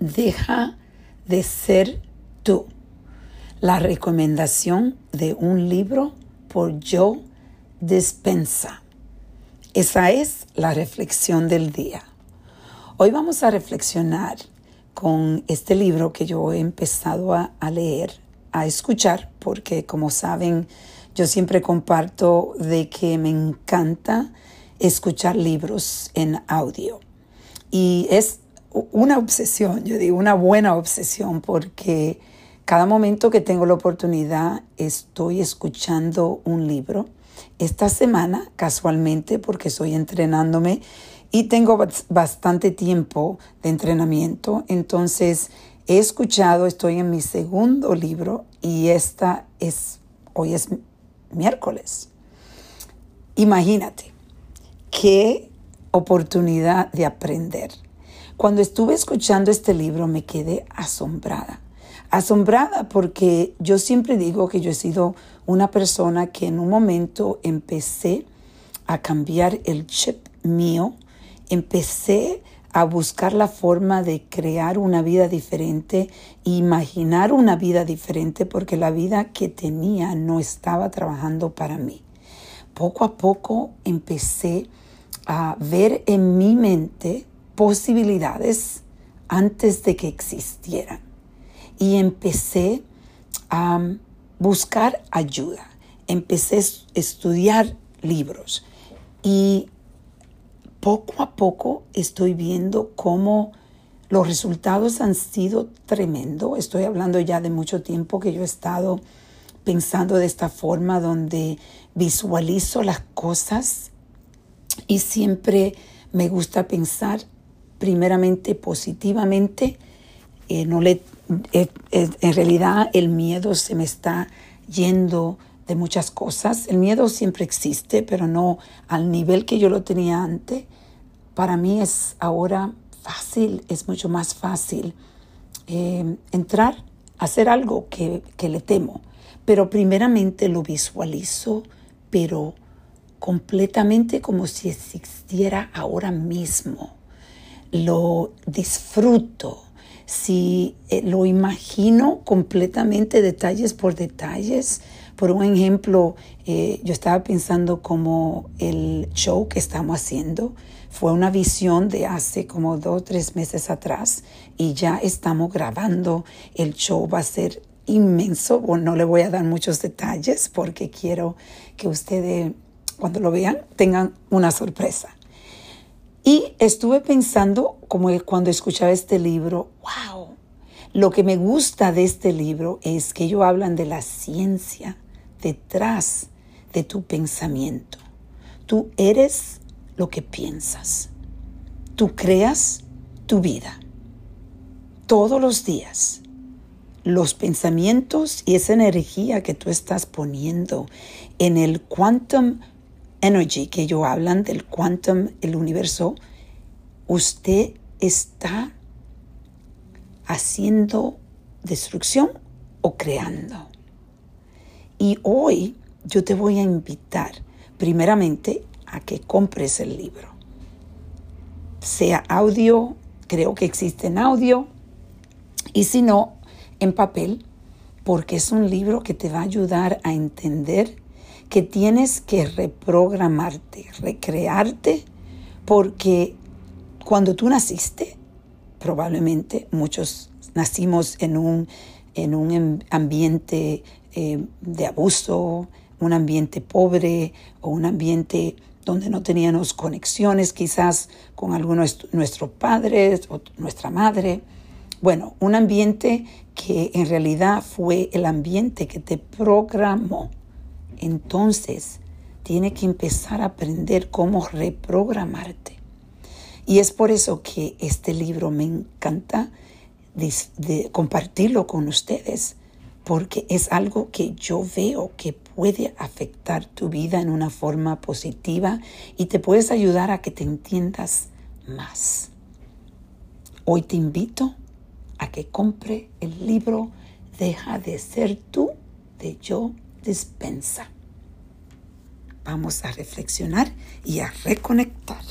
Deja de ser tú. La recomendación de un libro por Joe Dispensa. Esa es la reflexión del día. Hoy vamos a reflexionar con este libro que yo he empezado a, a leer, a escuchar, porque como saben, yo siempre comparto de que me encanta escuchar libros en audio. Y es una obsesión, yo digo, una buena obsesión, porque cada momento que tengo la oportunidad estoy escuchando un libro. Esta semana, casualmente, porque estoy entrenándome y tengo bastante tiempo de entrenamiento, entonces he escuchado, estoy en mi segundo libro y esta es, hoy es miércoles. Imagínate, qué oportunidad de aprender. Cuando estuve escuchando este libro me quedé asombrada. Asombrada porque yo siempre digo que yo he sido una persona que en un momento empecé a cambiar el chip mío, empecé a buscar la forma de crear una vida diferente, imaginar una vida diferente, porque la vida que tenía no estaba trabajando para mí. Poco a poco empecé a ver en mi mente posibilidades antes de que existieran. Y empecé a buscar ayuda. Empecé a estudiar libros y poco a poco estoy viendo cómo los resultados han sido tremendo. Estoy hablando ya de mucho tiempo que yo he estado pensando de esta forma donde visualizo las cosas y siempre me gusta pensar primeramente positivamente. Eh, no le, eh, eh, en realidad el miedo se me está yendo de muchas cosas. El miedo siempre existe, pero no al nivel que yo lo tenía antes. Para mí es ahora fácil, es mucho más fácil entrar, hacer algo que, que le temo. Pero primeramente lo visualizo, pero completamente como si existiera ahora mismo. Lo disfruto, si eh, lo imagino completamente detalles por detalles. Por un ejemplo, eh, yo estaba pensando como el show que estamos haciendo fue una visión de hace como dos o tres meses atrás y ya estamos grabando. El show va a ser inmenso. no le voy a dar muchos detalles porque quiero que ustedes cuando lo vean, tengan una sorpresa. Y estuve pensando, como cuando escuchaba este libro, wow, lo que me gusta de este libro es que ellos hablan de la ciencia detrás de tu pensamiento. Tú eres lo que piensas. Tú creas tu vida. Todos los días, los pensamientos y esa energía que tú estás poniendo en el quantum energy que ellos hablan del quantum, el universo, usted está haciendo destrucción o creando. Y hoy yo te voy a invitar primeramente a que compres el libro. Sea audio, creo que existe en audio, y si no, en papel, porque es un libro que te va a ayudar a entender que tienes que reprogramarte, recrearte, porque cuando tú naciste, probablemente muchos nacimos en un, en un ambiente eh, de abuso, un ambiente pobre o un ambiente donde no teníamos conexiones quizás con algunos de nuestros padres o nuestra madre. Bueno, un ambiente que en realidad fue el ambiente que te programó entonces tiene que empezar a aprender cómo reprogramarte. Y es por eso que este libro me encanta compartirlo con ustedes, porque es algo que yo veo que puede afectar tu vida en una forma positiva y te puedes ayudar a que te entiendas más. Hoy te invito a que compre el libro Deja de ser tú de yo dispensa. Vamos a reflexionar y a reconectar.